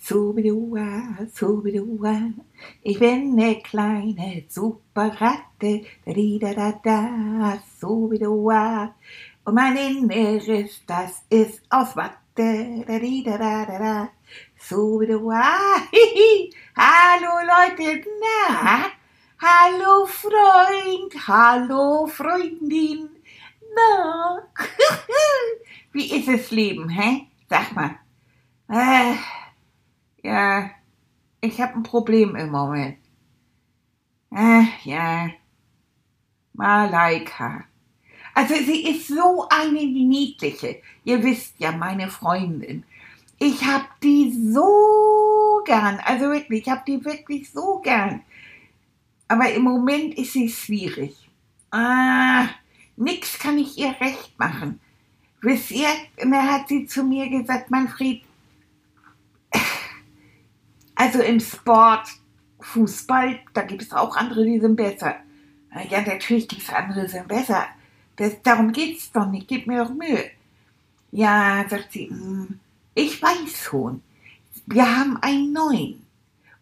subidua, subidua. Ich bin ne kleine Superratte, da da da subidua. Und mein Inneres, das ist aus Watte, da da da da da, subidua. Hihi. Hallo Leute, na? Hallo Freund, hallo Freundin, na? Wie ist das Leben, hä? Sag mal. Äh, ja, ich habe ein Problem im Moment. Äh, ja. Malaika. Also sie ist so eine niedliche. Ihr wisst ja, meine Freundin. Ich hab die so gern. Also wirklich, ich hab die wirklich so gern. Aber im Moment ist sie schwierig. Ah, nix kann ich ihr recht machen. Wisst ihr, da hat sie zu mir gesagt, Manfred, also im Sport, Fußball, da gibt es auch andere, die sind besser. Ja, natürlich gibt es andere, die sind besser. Das, darum geht's doch nicht, gib mir doch Mühe. Ja, sagt sie, hm, ich weiß schon. Wir haben einen neuen.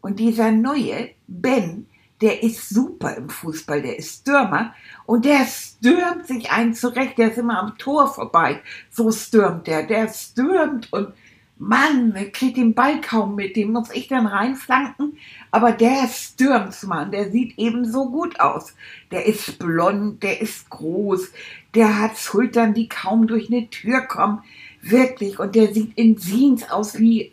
Und dieser neue, Ben, der ist super im Fußball, der ist Stürmer und der stürmt sich einen zurecht, der ist immer am Tor vorbei. So stürmt der, der stürmt und Mann, kriegt den Ball kaum mit, den muss ich dann reinflanken, aber der stürmt, Mann, der sieht eben so gut aus. Der ist blond, der ist groß, der hat Schultern, die kaum durch eine Tür kommen, wirklich, und der sieht in Jeans aus wie,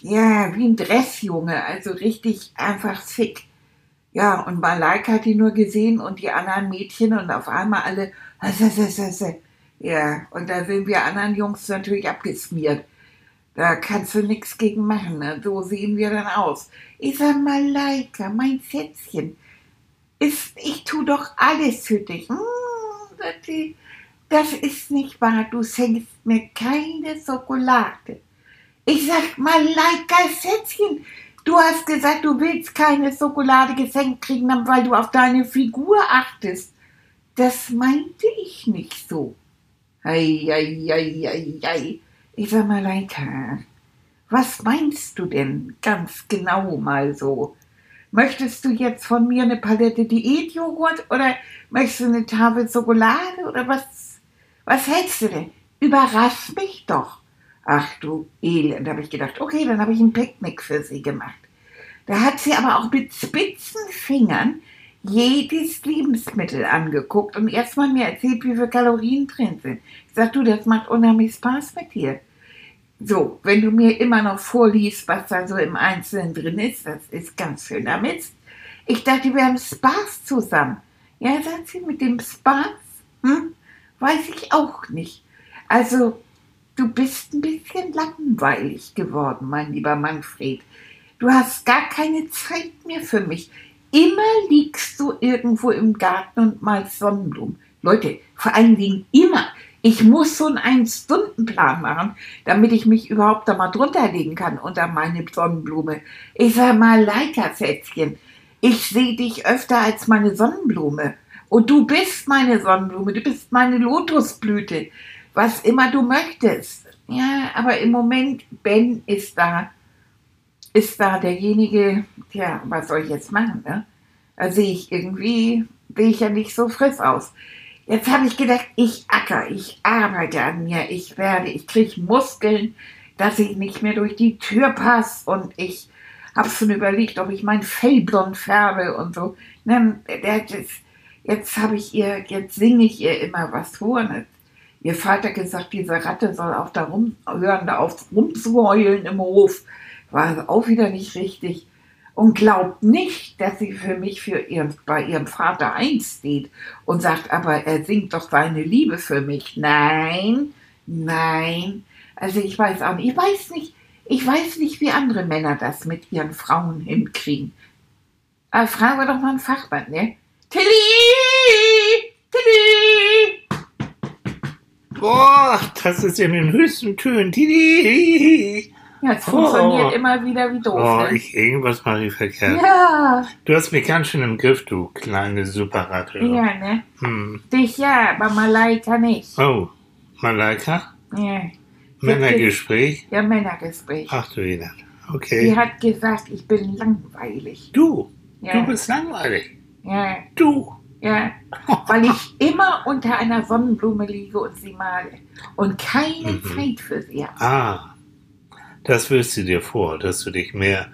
ja, wie ein Dressjunge, also richtig einfach sick. Ja, und Malaika hat ihn nur gesehen und die anderen Mädchen und auf einmal alle, ja, und da sind wir anderen Jungs natürlich abgesmiert. Da kannst du nichts gegen machen, ne? so sehen wir dann aus. Ich sag Malaika, mein Schätzchen, ist, ich tu doch alles für dich. Hm, das ist nicht wahr, du schenkst mir keine Schokolade. Ich sag Malaika, Schätzchen, Du hast gesagt, du willst keine Schokolade geschenkt kriegen, weil du auf deine Figur achtest. Das meinte ich nicht so. Ei, ei, ei, ei, ei. Ich sag mal, Leika, was meinst du denn ganz genau mal so? Möchtest du jetzt von mir eine Palette Diätjoghurt oder möchtest du eine Tafel Schokolade oder was? Was hältst du denn? Überrasch mich doch. Ach du Elend, habe ich gedacht. Okay, dann habe ich ein Picknick für sie gemacht. Da hat sie aber auch mit spitzen Fingern jedes Lebensmittel angeguckt und erstmal mir erzählt, wie viele Kalorien drin sind. Ich sag, du, das macht unheimlich Spaß mit dir. So, wenn du mir immer noch vorliest, was da so im Einzelnen drin ist, das ist ganz schön damit. Ich dachte, wir haben Spaß zusammen. Ja, sagt sie, mit dem Spaß, hm, weiß ich auch nicht. Also, Du bist ein bisschen langweilig geworden, mein lieber Manfred. Du hast gar keine Zeit mehr für mich. Immer liegst du irgendwo im Garten und malst Sonnenblumen. Leute, vor allen Dingen immer. Ich muss so einen Stundenplan machen, damit ich mich überhaupt da mal drunter legen kann unter meine Sonnenblume. Ich sag mal, Leiterfätzchen, ich sehe dich öfter als meine Sonnenblume. Und du bist meine Sonnenblume, du bist meine Lotusblüte was immer du möchtest. Ja, aber im Moment, Ben ist da, ist da derjenige, ja, was soll ich jetzt machen, ne? Da sehe ich irgendwie, sehe ich ja nicht so frisch aus. Jetzt habe ich gedacht, ich acker, ich arbeite an mir, ich werde, ich kriege Muskeln, dass ich nicht mehr durch die Tür passe und ich habe schon überlegt, ob ich mein Fell blond färbe und so. Jetzt habe ich ihr, jetzt singe ich ihr immer was vor. Ne? Ihr Vater gesagt, diese Ratte soll auch da rum, hören, da auf rumzuheulen im Hof. War auch wieder nicht richtig. Und glaubt nicht, dass sie für mich für ihren, bei ihrem Vater einsteht und sagt, aber er singt doch seine Liebe für mich. Nein, nein. Also ich weiß auch nicht. Ich weiß nicht, Ich weiß nicht, wie andere Männer das mit ihren Frauen hinkriegen. Aber fragen wir doch mal einen Fachmann, ne? Tilly! Tilly! Boah, das ist in den höchsten Tönen. Tidi. Ja, es Oh. funktioniert immer wieder wie doof. Oh, ne? ich, irgendwas mache ich verkehrt. ja, Du hast mich ganz schön im Griff, du kleine Superratte. ja, ne? Hm. Dich ja, aber Malaika nicht. Oh, Malaika? Ja, Männergespräch? ja Männergespräch. Ach du. Die Okay. hat gesagt, ich bin langweilig. Du, Ja, du bist langweilig. ja, Du. ja. Weil ich immer unter einer Sonnenblume liege und sie male. Und keine Mhm. Zeit für sie habe. Ah, das wirst du dir vor, dass du dich mehr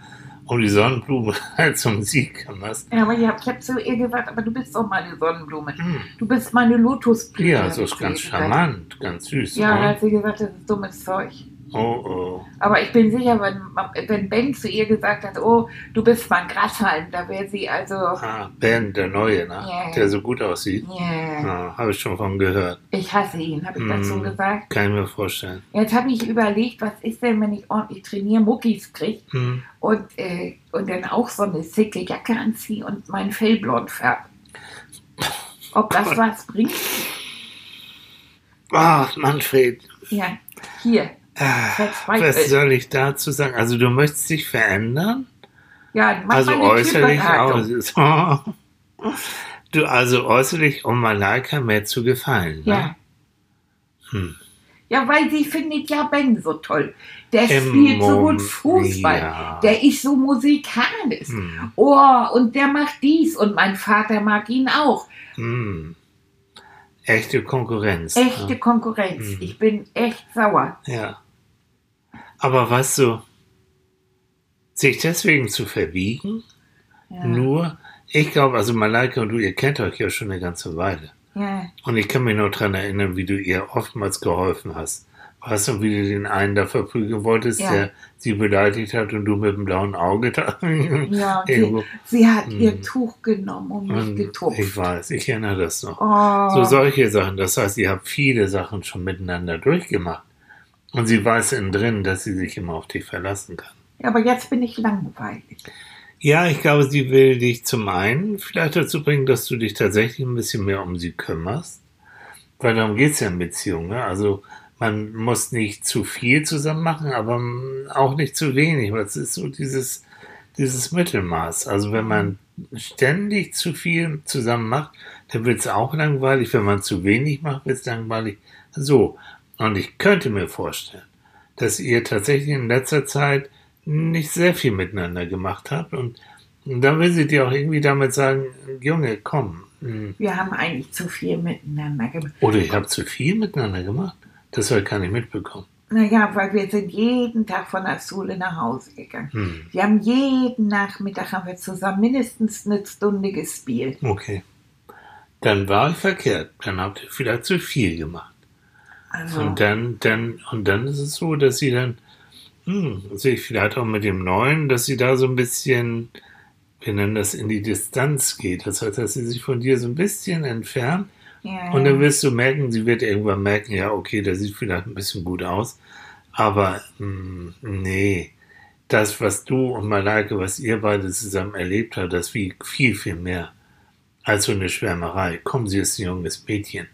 um die Sonnenblume als um sie kümmerst. Ja, aber ich habe hab zu ihr gesagt, aber du bist doch meine Sonnenblume. Hm. Du bist meine Lotusblüte. Ja, das ist ganz charmant, ganz süß. Ja, da ne? hat sie gesagt, das ist dummes Zeug. Oh, oh. Aber ich bin sicher, wenn, wenn Ben zu ihr gesagt hat, oh, du bist mein Grashalm, da wäre sie also, Ah, Ben, der Neue, ne? Ja. Der so gut aussieht. yeah, Ah, Habe ich schon von gehört. ich hasse ihn, habe ich dazu Hm. gesagt. Kann ich mir vorstellen. Jetzt habe ich überlegt, was ist denn, wenn ich ordentlich trainiere, Muckis kriege Hm. und, äh, und dann auch so eine sicke Jacke anziehe und mein Fell blond färbe. Ob das was bringt? Ach, Manfred, Ja, hier. Ah, Verzweifelt. was soll ich dazu sagen? Also du möchtest dich verändern? Ja, mach also äußerlich aus. Du, also äußerlich, um Malaika mehr zu gefallen. Ja. Ne? Hm. Ja, weil sie findet ja Ben so toll. Der Im spielt so gut Fußball. Ja. Der ist so musikalisch. Hm. Oh, und der macht dies und mein Vater mag ihn auch. Hm. Echte Konkurrenz. Echte Konkurrenz. Mhm. Ich bin echt sauer. Ja. Aber weißt du, sich deswegen zu verbiegen, Ja. nur, ich glaube, also Malaika und du, ihr kennt euch ja schon eine ganze Weile. ja. Und ich kann mich noch daran erinnern, wie du ihr oftmals geholfen hast. Weißt du, wie du den einen da verprügeln wolltest, Ja. der sie beleidigt hat und du mit dem blauen Auge da. Ja, sie, sie hat Mhm. ihr Tuch genommen und mich getupft. ich weiß, ich erinnere das noch. Oh, So solche Sachen. Das heißt, ihr habt viele Sachen schon miteinander durchgemacht. Und sie weiß innen drin, dass sie sich immer auf dich verlassen kann. ja, aber jetzt bin ich langweilig. Ja, ich glaube, sie will dich zum einen vielleicht dazu bringen, dass du dich tatsächlich ein bisschen mehr um sie kümmerst. Weil darum geht's ja in Beziehungen. Ne? Also man muss nicht zu viel zusammen machen, aber auch nicht zu wenig. Weil es ist so dieses, dieses Mittelmaß. Also wenn man ständig zu viel zusammen macht, dann wird's auch langweilig. Wenn man zu wenig macht, wird's langweilig. So. Und ich könnte mir vorstellen, dass ihr tatsächlich in letzter Zeit nicht sehr viel miteinander gemacht habt. Und, dann will sie dir auch irgendwie damit sagen, Junge, komm. hm. Wir haben eigentlich zu viel miteinander gemacht. Oder ihr habt zu viel miteinander gemacht. Das habe ich gar nicht mitbekommen. Naja, weil wir sind jeden Tag von der Schule nach Hause gegangen. Hm. Wir haben jeden Nachmittag haben wir zusammen mindestens eine Stunde gespielt. Okay. Dann war ich verkehrt. Dann habt ihr vielleicht zu viel gemacht. Also, Und dann, dann, und dann ist es so, dass sie dann, hm, sich vielleicht auch mit dem Neuen, dass sie da so ein bisschen, wir nennen das in die Distanz geht. Das heißt, dass sie sich von dir so ein bisschen entfernt. ja, Und dann wirst du merken, sie wird irgendwann merken, ja, okay, der sieht vielleicht ein bisschen gut aus. Aber mh, nee, das, was du und Malaike, was ihr beide zusammen erlebt habt, das wiegt viel, viel mehr als so eine Schwärmerei. Komm, sie ist ein junges Mädchen.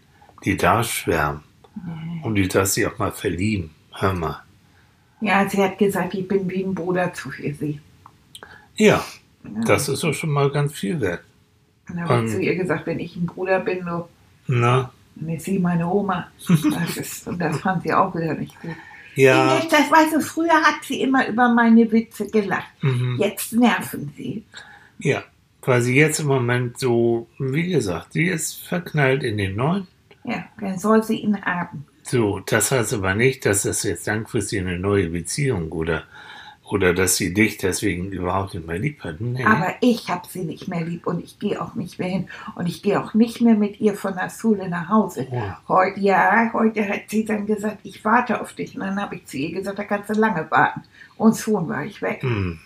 Die darf schwärmen. Und die darf sich auch mal verlieben. Hör mal. ja, sie hat gesagt, ich bin wie ein Bruder zu für sie. Ja, das ist doch schon mal ganz viel wert. Und dann habe ich zu ihr gesagt, wenn ich ein Bruder bin, so, Na, dann ist sie meine Oma. Das ist, und das fand sie auch wieder nicht gut. ja. Ines, das weißt du, früher hat sie immer über meine Witze gelacht. Mhm. Jetzt nerven sie. Ja, weil sie jetzt im Moment so, wie gesagt, sie ist verknallt in den Neuen. Ja, dann soll sie ihn haben. So, das heißt aber nicht, dass das jetzt langfristig eine neue Beziehung oder, oder dass sie dich deswegen überhaupt nicht mehr lieb hat. Nee. Aber ich habe sie nicht mehr lieb und ich gehe auch nicht mehr hin. Und ich gehe auch nicht mehr mit ihr von der Schule nach Hause. Oh. Heute, ja, heute hat sie dann gesagt, ich warte auf dich. Und dann habe ich zu ihr gesagt, da kannst du lange warten. Und schon war ich weg. Hm,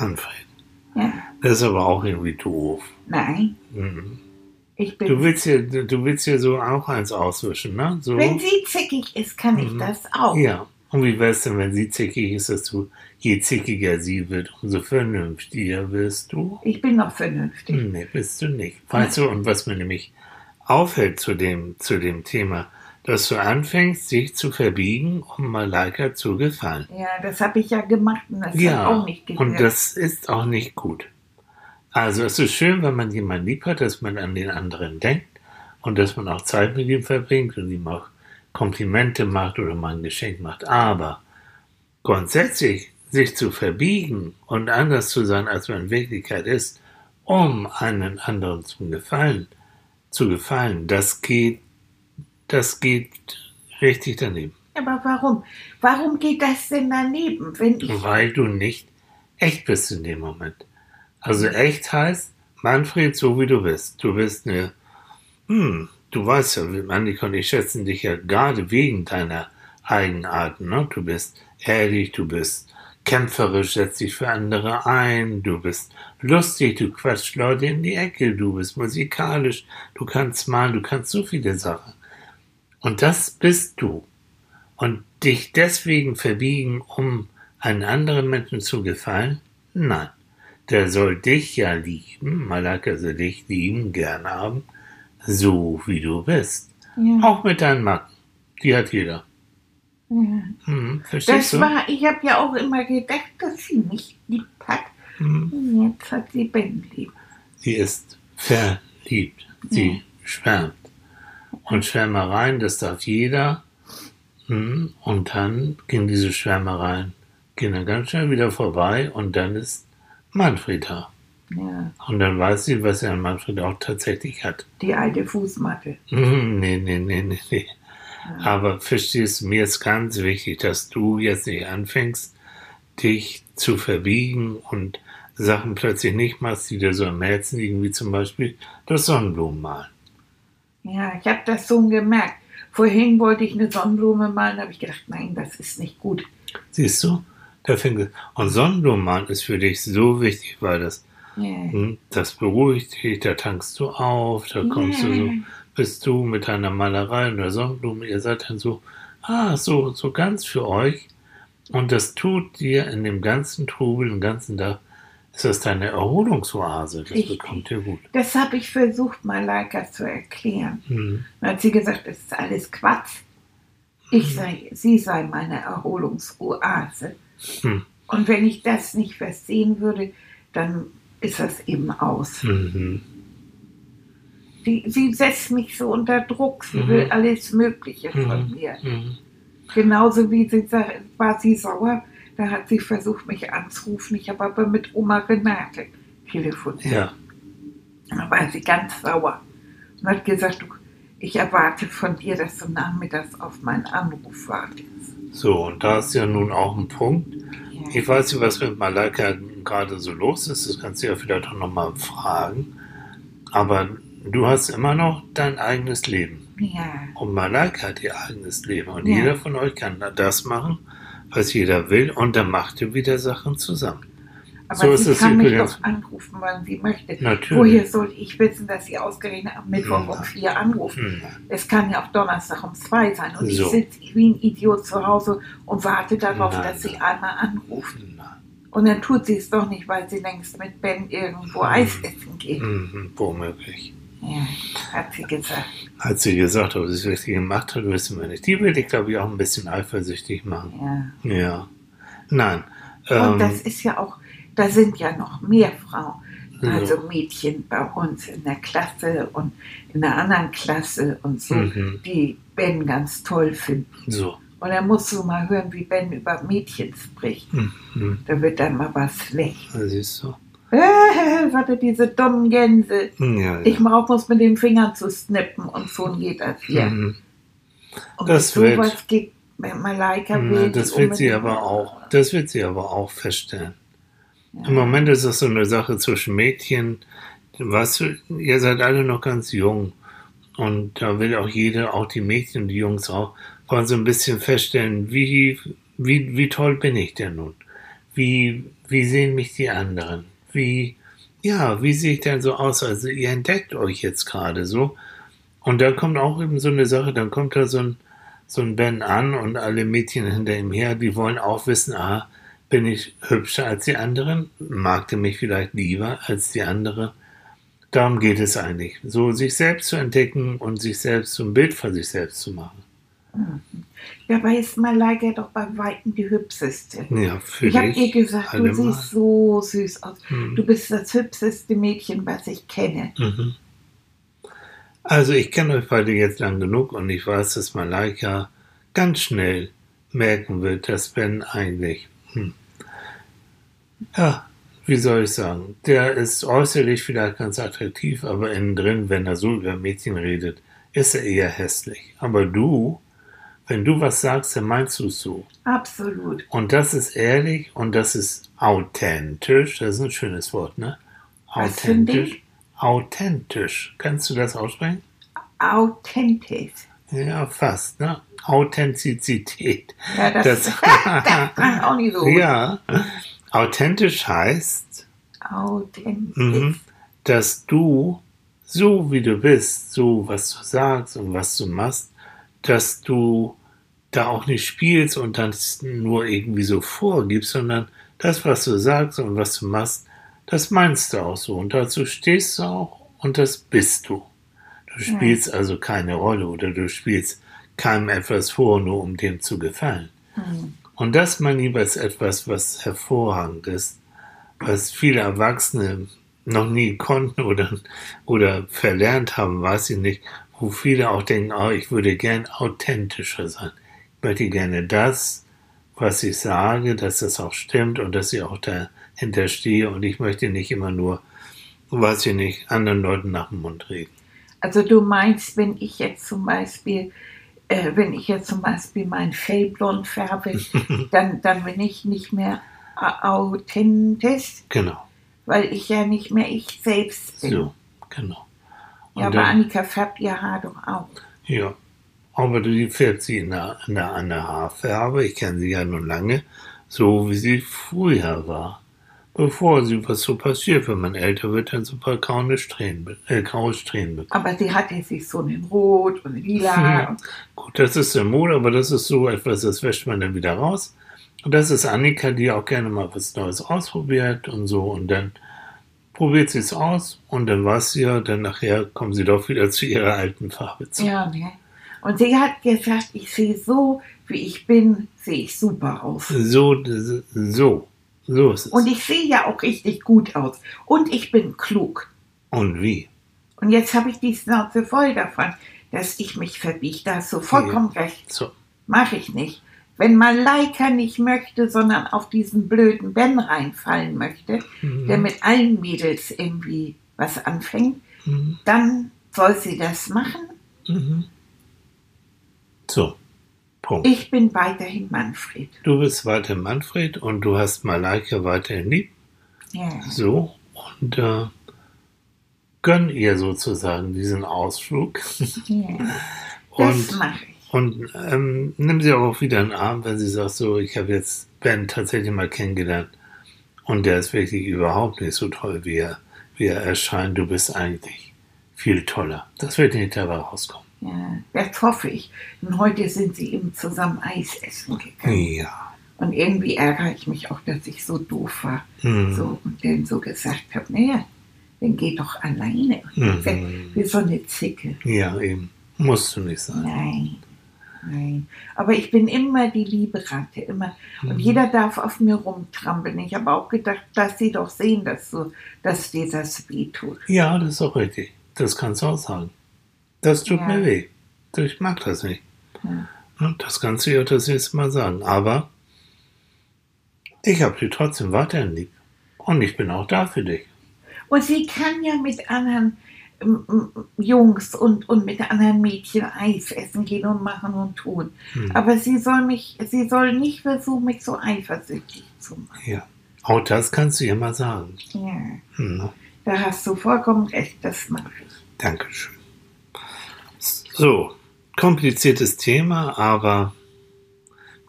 Manfred, Ja, das ist aber auch irgendwie doof. nein, Mhm. Ich bin. Du willst ja, du willst ja so auch eins auswischen, ne? So. wenn sie zickig ist, kann ich Mhm. das auch. Ja, Und wie wär's denn, wenn sie zickig ist, dass du, je zickiger sie wird, umso vernünftiger wirst du? Ich bin noch vernünftig. Nee, bist du nicht. Weißt du, und was mir nämlich auffällt zu dem, zu dem Thema, dass du anfängst, dich zu verbiegen, um Malaika zu gefallen. Ja, das habe ich ja gemacht und das Ja, hat auch nicht gewirkt. und das ist auch nicht gut. Also es ist schön, wenn man jemanden lieb hat, dass man an den anderen denkt und dass man auch Zeit mit ihm verbringt und ihm auch Komplimente macht oder mal ein Geschenk macht. Aber grundsätzlich sich zu verbiegen und anders zu sein, als man in Wirklichkeit ist, um einen anderen zu gefallen, zu gefallen, das geht, das geht richtig daneben. Aber warum? Warum geht das denn daneben, wenn ich Weil du nicht echt bist in dem Moment. Also echt heißt, Manfred, so wie du bist. Du bist eine, hm, du weißt ja, Annika und ich schätzen dich ja gerade wegen deiner Eigenarten. Ne? Du bist ehrlich, du bist kämpferisch, setzt dich für andere ein, du bist lustig, du quatscht Leute in die Ecke, du bist musikalisch, du kannst malen, du kannst so viele Sachen. Und das bist du. Und dich deswegen verbiegen, um einen anderen Menschen zu gefallen? Nein. Der soll dich ja lieben, Malaka soll dich lieben, gern haben, so wie du bist. ja, Auch mit deinen Macken. Die hat jeder. ja. Hm, verstehst das du? war, ich habe ja auch immer gedacht, dass sie mich lieb hat. Hm, Und Jetzt hat sie Ben lieb. sie ist verliebt. Sie schwärmt. Und Schwärmereien, das darf jeder. Hm, Und dann gehen diese Schwärmereien, gehen dann ganz schnell wieder vorbei und dann ist Manfred da. Ja, Und dann weiß sie, was er an Manfred auch tatsächlich hat. die alte Fußmatte. Nee, nee, nee, nee, nee. Aber verstehst du, mir ist ganz wichtig, dass du jetzt nicht anfängst, dich zu verbiegen und Sachen plötzlich nicht machst, die dir so am Herzen liegen, wie zum Beispiel das Sonnenblumen malen. Ja, ich habe das so gemerkt. Vorhin wollte ich eine Sonnenblume malen, habe ich gedacht, nein, das ist nicht gut. Siehst du? Fängt Und Sonnenblumen malen ist für dich so wichtig, weil das, Ja, hm, das beruhigt dich, da tankst du auf, da kommst du so, bist du mit deiner Malerei und der Sonnenblume, ihr seid dann so, ah, so, so ganz für euch. Und das tut dir in dem ganzen Trubel, den ganzen Tag, ist das deine Erholungsoase. Das Richtig. bekommt dir gut. Das habe ich versucht, Malaika zu erklären. Hm. Dann hat sie gesagt, das ist alles Quatsch. Ich sei, sie sei meine Erholungsoase. Hm. Und wenn ich das nicht verstehen würde, dann ist das eben aus. Mhm. Sie, sie setzt mich so unter Druck. Sie Mhm. will alles Mögliche von Mhm. mir. Mhm. Genauso wie sie war sie sauer. Da hat sie versucht, mich anzurufen. Ich habe aber mit Oma Renate telefoniert. Ja, Da war sie ganz sauer und hat gesagt, ich erwarte von dir, dass du nachmittags auf meinen Anruf wartest. So, und da ist ja nun auch ein Punkt. Ich weiß nicht, was mit Malaika gerade so los ist. Das kannst du ja vielleicht auch nochmal fragen. Aber du hast immer noch dein eigenes Leben. ja. Und Malaika hat ihr eigenes Leben. Und Ja. jeder von euch kann das machen, was jeder will. Und dann macht ihr wieder Sachen zusammen. Aber So sie kann mich doch anrufen, wann sie möchte. Natürlich. Woher soll ich wissen, dass sie ausgerechnet am Mittwoch Ja. um vier anruft? Hm. Es kann ja auch Donnerstag um zwei sein. Und So. ich sitze wie ein Idiot zu Hause und warte darauf, Nein, dass sie einmal anruft. Nein. Und dann tut sie es doch nicht, weil sie längst mit Ben irgendwo Eis essen geht. Mhm. Womöglich. Ja, hat sie gesagt. Hat sie gesagt, ob sie es richtig gemacht hat, wissen wir nicht. Die will ich, glaube ich, auch ein bisschen eifersüchtig machen. Ja. Ja. Nein. Und Ähm, das ist ja auch, da sind ja noch mehr Frauen. Ja. Also Mädchen bei uns in der Klasse und in der anderen Klasse und so, Mhm. die Ben ganz toll finden. so. Und dann musst du mal hören, wie Ben über Mädchen spricht. Mhm. Da wird dann mal was schlecht. Da siehst du. Äh, warte, diese dummen Gänse. Ja, ja. Ich brauch muss mit den Fingern zu snippen und schon geht das hier. Mhm. Und Das sowas wird- geht Malaika Ja, will. das wird sie aber auch, das wird sie aber auch feststellen. Im Moment ist das so eine Sache zwischen Mädchen, du, ihr seid alle noch ganz jung und da will auch jeder, auch die Mädchen die Jungs auch, wollen so ein bisschen feststellen, wie, wie, wie toll bin ich denn nun? Wie, wie sehen mich die anderen? Wie, ja, wie sehe ich denn so aus? Also ihr entdeckt euch jetzt gerade so und dann kommt auch eben so eine Sache, dann kommt da so ein, so ein Ben an und alle Mädchen hinter ihm her, die wollen auch wissen, ah, bin ich hübscher als die anderen? Mag der mich vielleicht lieber als die andere? Darum geht es eigentlich. So sich selbst zu entdecken und sich selbst ein Bild von sich selbst zu machen. Dabei ist Malaika doch bei Weitem die hübscheste. Ja, für Ich habe ihr gesagt, du siehst so süß aus. Hm. Du bist das hübscheste Mädchen, was ich kenne. Mhm. Also ich kenne euch beide jetzt lang genug und ich weiß, dass Malaika ganz schnell merken wird, dass Ben eigentlich, ja, wie soll ich sagen, der ist äußerlich vielleicht ganz attraktiv, aber innen drin, wenn er so über Mädchen redet, ist er eher hässlich. Aber du, wenn du was sagst, dann meinst du es so. Absolut. Und das ist ehrlich und das ist authentisch. Das ist ein schönes Wort, ne? Authentisch. Authentisch. Kannst du das aussprechen? Authentisch. Ja, fast, ne? Authentizität. Ja, das, Das- das kann auch nicht so. gut. Ja. Authentisch heißt, Authentisch. mhm, dass du so wie du bist, so was du sagst und was du machst, dass du da auch nicht spielst und dann nur irgendwie so vorgibst, sondern das, was du sagst und was du machst, das meinst du auch so und dazu stehst du auch und das bist du. Du spielst also keine Rolle oder du spielst keinem etwas vor, nur um dem zu gefallen. Hm. Und das, mein Lieber, ist etwas, was hervorragend ist, was viele Erwachsene noch nie konnten oder, oder verlernt haben, weiß ich nicht, wo viele auch denken, oh, ich würde gern authentischer sein. Ich möchte gerne das, was ich sage, dass das auch stimmt und dass ich auch dahinter stehe und ich möchte nicht immer nur, weiß ich nicht, anderen Leuten nach dem Mund reden. Also du meinst, wenn ich jetzt zum Beispiel, äh, wenn ich jetzt zum Beispiel mein Fell blond färbe, dann, dann bin ich nicht mehr authentisch, Genau, weil ich ja nicht mehr ich selbst bin. so, genau. ja, aber dann- Annika färbt ihr Haar doch auch. Ja, aber die färbt sie in der, in der Haarfarbe, ich kenne sie ja nun lange, so wie sie früher war. Bevor sie was so passiert, wenn man älter wird, dann so ein paar graue Strähnen, äh, graue Strähnen bekommt. Aber sie hatte sich so in Rot und Lila. Ja. Gut, das ist der Mode, aber das ist so etwas, das wäscht man dann wieder raus. Und das ist Annika, die auch gerne mal was Neues ausprobiert und so. Und dann probiert sie es aus und dann weiß sie ja, dann nachher kommen sie doch wieder zu ihrer alten Farbe zurück. Ja, ne? Und sie hat gesagt, ich sehe so, wie ich bin, sehe ich super aus. So, so, so ist es. Und ich sehe ja auch richtig gut aus. Und ich bin klug. Und wie? Und jetzt habe ich die Schnauze voll davon, dass ich mich verbiege. Da hast du vollkommen recht. So. Mache ich nicht. Wenn Malaika nicht möchte, sondern auf diesen blöden Ben reinfallen möchte, der mit allen Mädels irgendwie was anfängt, Mhm. dann soll sie das machen. Mhm. So. Punkt. Ich bin weiterhin Manfred. Du bist weiter Manfred und du hast Malaika weiterhin lieb. Ja. So. Und äh, gönn ihr sozusagen diesen Ausflug. ja. Das Und, mache ich. und ähm, nimm sie auch wieder in den Arm, wenn sie sagt, so, ich habe jetzt Ben tatsächlich mal kennengelernt. Und der ist wirklich überhaupt nicht so toll, wie er, wie er erscheint. Du bist eigentlich viel toller. Das wird nicht dabei rauskommen. Ja, das hoffe ich. Und heute sind sie eben zusammen Eis essen gegangen. Ja. Und irgendwie ärgere ich mich auch, dass ich so doof war. Mhm. So, und dann so gesagt habe, naja, dann geh doch alleine. Mhm. Weg, Wie so eine Zicke. Ja, eben. Musst du nicht sein. Nein, nein. Aber ich bin immer die liebe Ratte, immer. Und Mhm. jeder darf auf mir rumtrampeln. Ich habe auch gedacht, dass sie doch sehen, dass, du, dass dir das weh tut. Ja, das ist auch richtig. Das kannst du auch sagen. Das tut Ja. mir weh. Ich mag das nicht. Ja. Das kannst du ja das nächste Mal sagen. Aber ich habe dich trotzdem weiterhin lieb. Und ich bin auch da für dich. Und sie kann ja mit anderen Jungs und, und mit anderen Mädchen Eis essen gehen und machen und tun. Hm. Aber sie soll mich, sie soll nicht versuchen, mich so eifersüchtig zu machen. Ja. Auch das kannst du ja mal sagen. Ja, Hm. da hast du vollkommen recht, das mache ich. Dankeschön. So, kompliziertes Thema, aber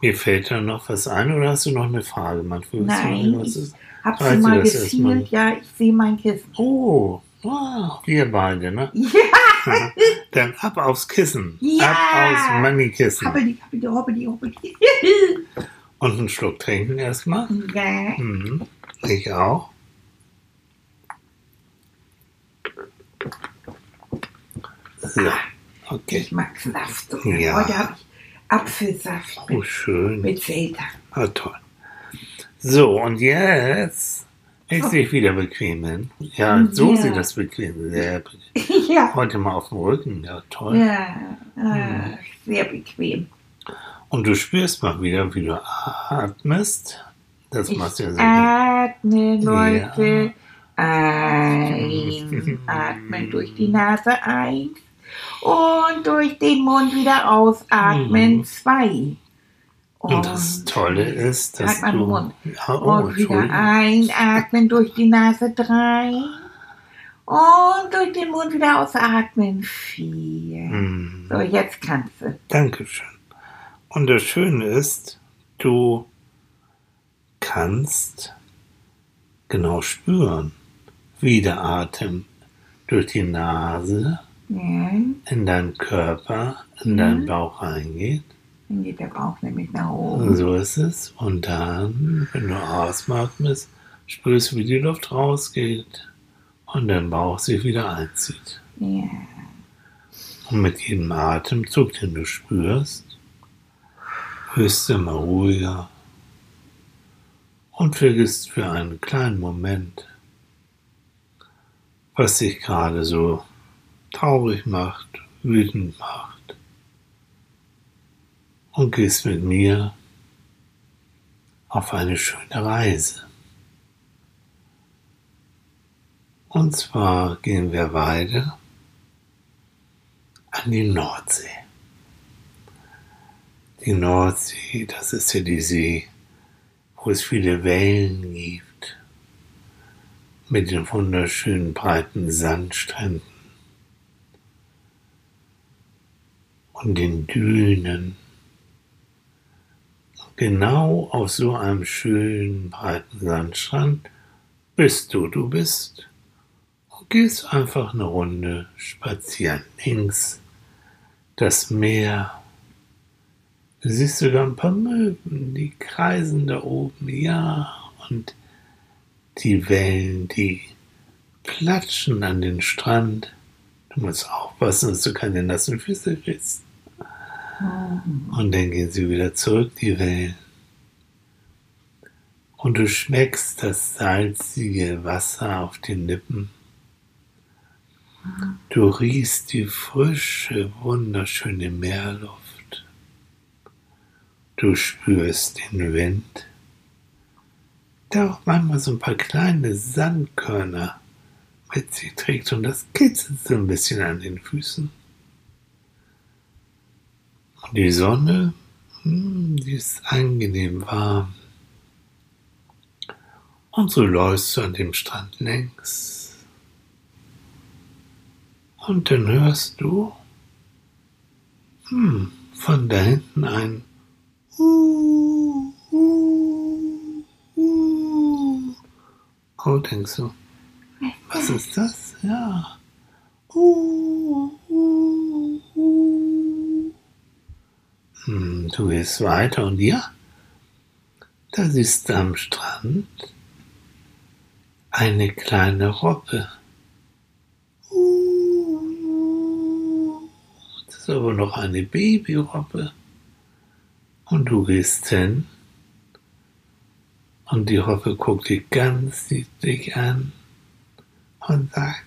mir fällt da noch was ein oder hast du noch eine Frage, Manfred? Nein, irgendwas ich habe sie dir mal gezielt, ja, ich sehe mein Kissen. Oh, wow, wir beide, ne? Ja, Dann ab aufs Kissen. Ja. Ab aufs Moneykissen. Hoppeli, hoppeli, hoppeli, hoppeli. Und einen Schluck trinken erstmal. Ja. Mhm. Ich auch. So, okay. Ich mag Saft. Ja. Heute habe ich Apfelsaft Oh, mit, schön. mit Selter. Ah, toll. So, und jetzt ich sich wieder bequem hin. Ja, so Ja. sieht das bequem. Sehr ja. Heute mal auf dem Rücken. Ja, toll. Ja, ah, sehr bequem. Und du spürst mal wieder, wie du atmest. Das Ich machst du ja sehr gut. atme, Leute. Ein. Atmen durch die Nase ein. Und durch den Mund wieder ausatmen. Mhm. Zwei. Und das Tolle ist, dass du. Mund. Oh, Und wieder einatmen durch die Nase drei. Und durch den Mund wieder ausatmen vier. Mhm. So, jetzt kannst du. Dankeschön. Und das Schöne ist, du kannst genau spüren, wie der Atem durch die Nase In deinen Körper, in deinen Mhm. Bauch reingeht. dann geht der Bauch nämlich nach oben. So ist es. Und dann, wenn du ausatmest, spürst du, wie die Luft rausgeht und dein Bauch sich wieder einzieht. Ja. Und mit jedem Atemzug, den du spürst, wirst du immer ruhiger und vergisst für einen kleinen Moment, was dich gerade so traurig macht, wütend macht. Und gehst mit mir auf eine schöne Reise. Und zwar gehen wir weiter an die Nordsee. Die Nordsee, das ist ja die See, wo es viele Wellen gibt, mit den wunderschönen breiten Sandstränden und den Dünen. Genau auf so einem schönen breiten Sandstrand bist du, du bist und gehst einfach eine Runde spazieren. Links das Meer. Du siehst sogar ein paar Möwen, die kreisen da oben, ja, und die Wellen, die platschen an den Strand. Du musst aufpassen, dass du keine nassen Füße kriegst. Und dann gehen sie wieder zurück, die Wellen. Und du schmeckst das salzige Wasser auf den Lippen. Du riechst die frische, wunderschöne Meerluft. Du spürst den Wind, der auch manchmal so ein paar kleine Sandkörner mit sich trägt und das kitzelt so ein bisschen an den Füßen. Und die Sonne, hm, die ist angenehm warm. Und so läufst du an dem Strand längs. Und dann hörst du hm, von da hinten ein Uh, uh, uh. Oh, denkst du, was ist das? Ja. Uh, uh. Hm, du gehst weiter und ja, da du am Strand eine kleine Robbe. Uh, das ist aber noch eine Babyrobbe. Und du gehst hin und die Robbe guckt dich ganz niedlich an und sagt,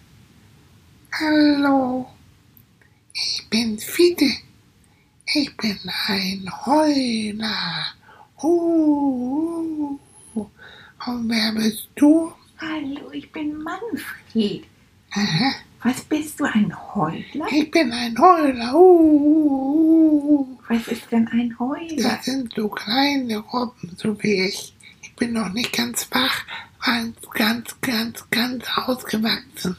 Hallo, ich bin Fide, ich bin ein Heuler. Uh, und wer bist du? Hallo, ich bin Manfred. Aha, Was bist du, ein Heuler? ich bin ein Heuler. Uh, Was ist denn ein Heuler? Das sind so kleine Robben, so wie ich. Ich bin noch nicht ganz wach, ganz, ganz, ganz, ganz ausgewachsen.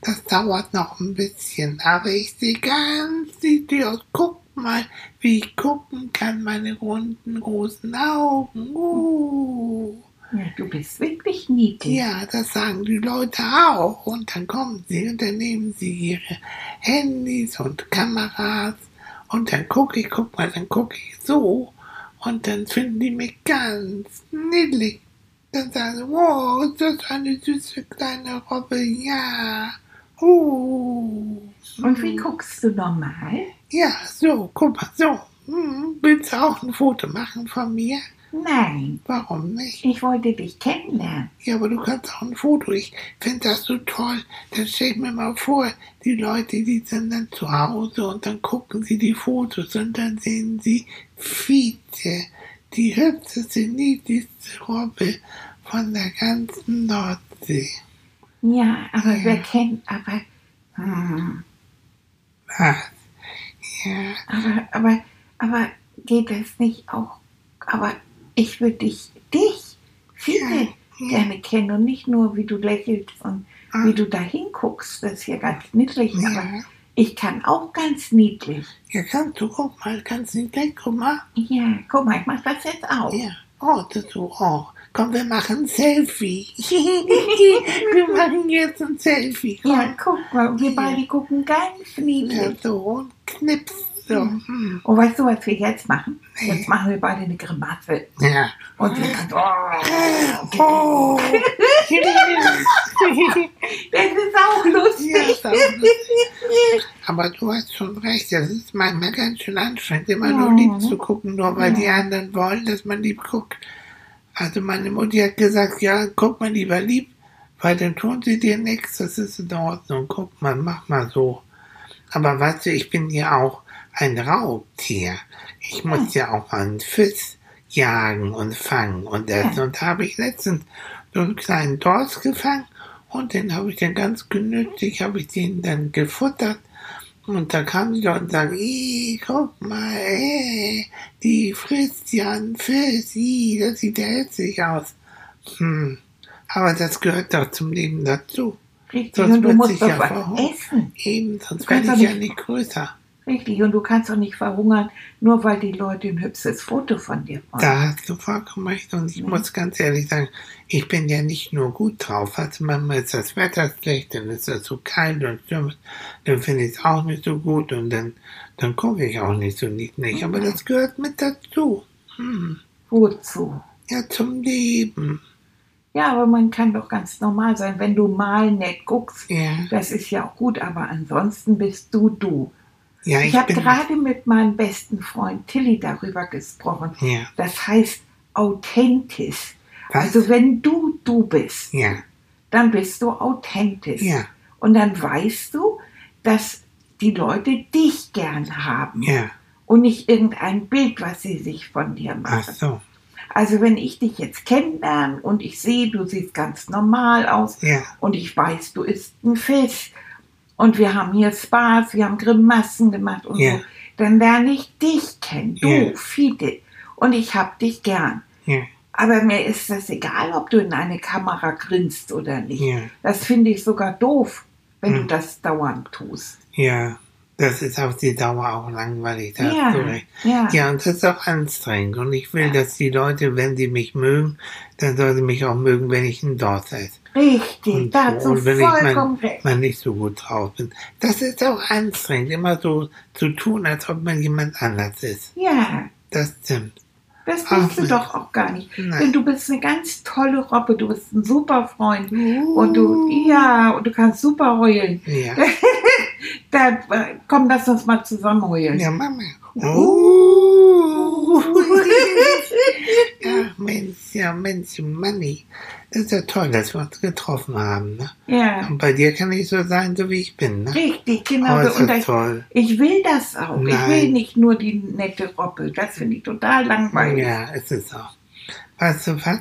Das dauert noch ein bisschen, aber ich sehe ganz niedlich aus. Guck mal, wie ich gucken kann, meine runden, großen Augen. Uh. Ja, du bist wirklich niedlich. Ja, das sagen die Leute auch. Und dann kommen sie und dann nehmen sie ihre Handys und Kameras und dann gucke ich, guck mal, dann gucke ich so und dann finden die mich ganz niedlich. Dann sagen sie, wow, ist das eine süße kleine Robbe, ja. Uh. Und wie guckst du normal? Ja, so, guck mal, so. Hm, willst du auch ein Foto machen von mir? Nein, Warum nicht? ich wollte dich kennenlernen. Ja, aber du kannst auch ein Foto. Ich finde das so toll. Dann stell ich mir mal vor, die Leute, die sind dann zu Hause und dann gucken sie die Fotos und dann sehen sie Fiete, die hübscheste, niedlichste Robbe von der ganzen Nordsee. Ja, aber Ja. wer kennt, aber, hm, Was? Ja, aber, aber, aber geht es nicht auch, aber ich würde dich, dich, viele Ja. gerne kennen und nicht nur, wie du lächelst und Ah. wie du da hinguckst, das ist ja ganz niedlich, aber ja. ich kann auch ganz niedlich. Ja, kannst du, guck mal, kannst nicht gleich, guck mal. Ja, guck mal, ich mach das jetzt auch. Ja, oh, das so, oh. Komm, wir machen ein Selfie. wir machen jetzt ein Selfie. Komm. Ja, guck mal, wir Ja. beide gucken ganz Ja, niedlich. so, und knips. So. Hm. Und weißt du, was wir jetzt machen? Nee. Jetzt machen wir beide eine Grimasse. Ja. Und wir oh, Oh. das ist auch lustig. Ja, ist auch lustig. Aber du hast schon recht, das ist manchmal ganz schön anstrengend, immer nur Ja, lieb ne? zu gucken, nur weil Ja. die anderen wollen, dass man lieb guckt. Also meine Mutti hat gesagt, ja, guck mal lieber lieb, weil dann tun sie dir nichts, das ist in Ordnung, guck mal, mach mal so. Aber weißt du, ich bin ja auch ein Raubtier. Ich muss ja auch einen Fisch jagen und fangen und essen. Und da habe ich letztens so einen kleinen Dorsch gefangen und den habe ich dann ganz genüsslich, habe ich den dann gefuttert. Und da kamen die Leute und sagen, "Ih, guck mal, ey, die frisst ja einen Fisch, ih, das sieht ja hässlich aus. Hm, aber das gehört doch zum Leben dazu. Richtig, Sonst und du musst doch ja was essen. Eben, sonst werde ich ja nicht- nicht größer. Richtig, und du kannst doch nicht verhungern, nur weil die Leute ein hübsches Foto von dir wollen. Da hast du vollkommen recht. Und ich Mhm. muss ganz ehrlich sagen, ich bin ja nicht nur gut drauf. Also manchmal ist das Wetter schlecht, dann ist das so kalt und stürmisch. Dann finde ich es auch nicht so gut und dann, dann gucke ich auch nicht so niedlich. Aber das gehört mit dazu. Hm. Wozu? Ja, zum Leben. Ja, aber man kann doch ganz normal sein, wenn du mal nett guckst. Ja, Das ist ja auch gut, aber ansonsten bist du du. ja Ich ich, habe gerade mit meinem besten Freund Tilly darüber gesprochen. Ja, Das heißt authentisch. Was? Also wenn du du bist, ja, dann bist du authentisch. ja, Und dann weißt du, dass die Leute dich gern haben ja. und nicht irgendein Bild, was sie sich von dir Ach machen. so. Also wenn ich dich jetzt kennenlerne und ich sehe, du siehst ganz normal aus Ja, und ich weiß, du isst ein Fisch und wir haben hier Spaß, wir haben Grimassen gemacht und Ja. so, dann lerne ich dich kennen, du, Ja. Fide. Und ich hab dich gern. ja, Aber mir ist das egal, ob du in eine Kamera grinst oder nicht. Das finde ich sogar doof, wenn du Hm. das dauernd tust. ja. Das ist auf die Dauer auch langweilig. Da Ja, hast du recht. ja. Ja, und das ist auch anstrengend. Und ich will, dass die Leute, wenn sie mich mögen, dann sollen sie mich auch mögen, wenn ich ein Dorf esse. Richtig, Und, da du und wenn ich mal nicht so gut drauf bin. Das ist auch anstrengend, immer so zu tun, als ob man jemand anders ist. Ja, Das stimmt. das bist du doch auch gar nicht. Nein. Denn du bist eine ganz tolle Robbe, du bist ein super Freund. Uh. Und du, ja, und du kannst super heulen. Ja, Da, äh, komm, lass uns mal zusammen heulen. ja Mama. Uh. ja, Mensch, ja, Mensch, Manni. Ist ja toll, dass wir uns getroffen haben. Ne? Ja, Und bei dir kann ich so sein, so wie ich bin. Ne? richtig, genau. Oh, das ich, toll. ich will das auch. Ich Nein. will nicht nur die nette Robbe. Das finde ich total langweilig. Ja, es ist auch. Weißt du was?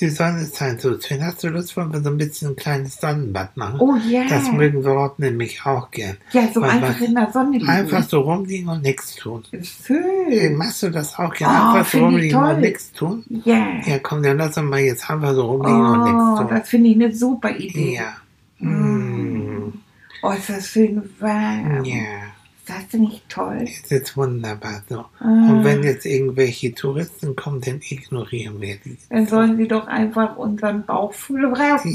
Die Sonne scheint so schön. Hast du Lust, wollen wir so ein bisschen ein kleines Sonnenbad machen? Oh ja. Das mögen wir nämlich auch gern. ja, so Was- einfach in der Sonne liegen. Einfach so rumliegen und nichts tun. Schön. Machst du das auch gern? Oh, Einfach so rumliegen und nichts tun? Ja. Ja, komm, dann lass uns mal jetzt einfach so rumliegen und nichts Oh, tun. das finde ich eine super Idee. Ja. Mm. Mm. Oh, ist das schön warm. Ja. Das nicht toll? Es ist wunderbar so. Ah. Und wenn jetzt irgendwelche Touristen kommen, dann ignorieren wir die. Dann sollen sie doch einfach unseren Bauchfühl raus.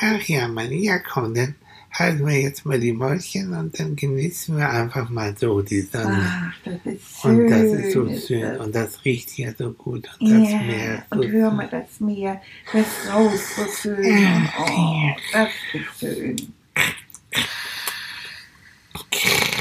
Ach ja, Mann, ja komm, dann halten wir jetzt mal die Mäulchen und dann genießen wir einfach mal so die Sonne. Ach, das ist schön. Und das ist so ist schön das. und das riecht hier so gut und das Ja, Meer ist so und hör mal das Meer, das raus so schön. Ja, Oh, das ist schön. Okay.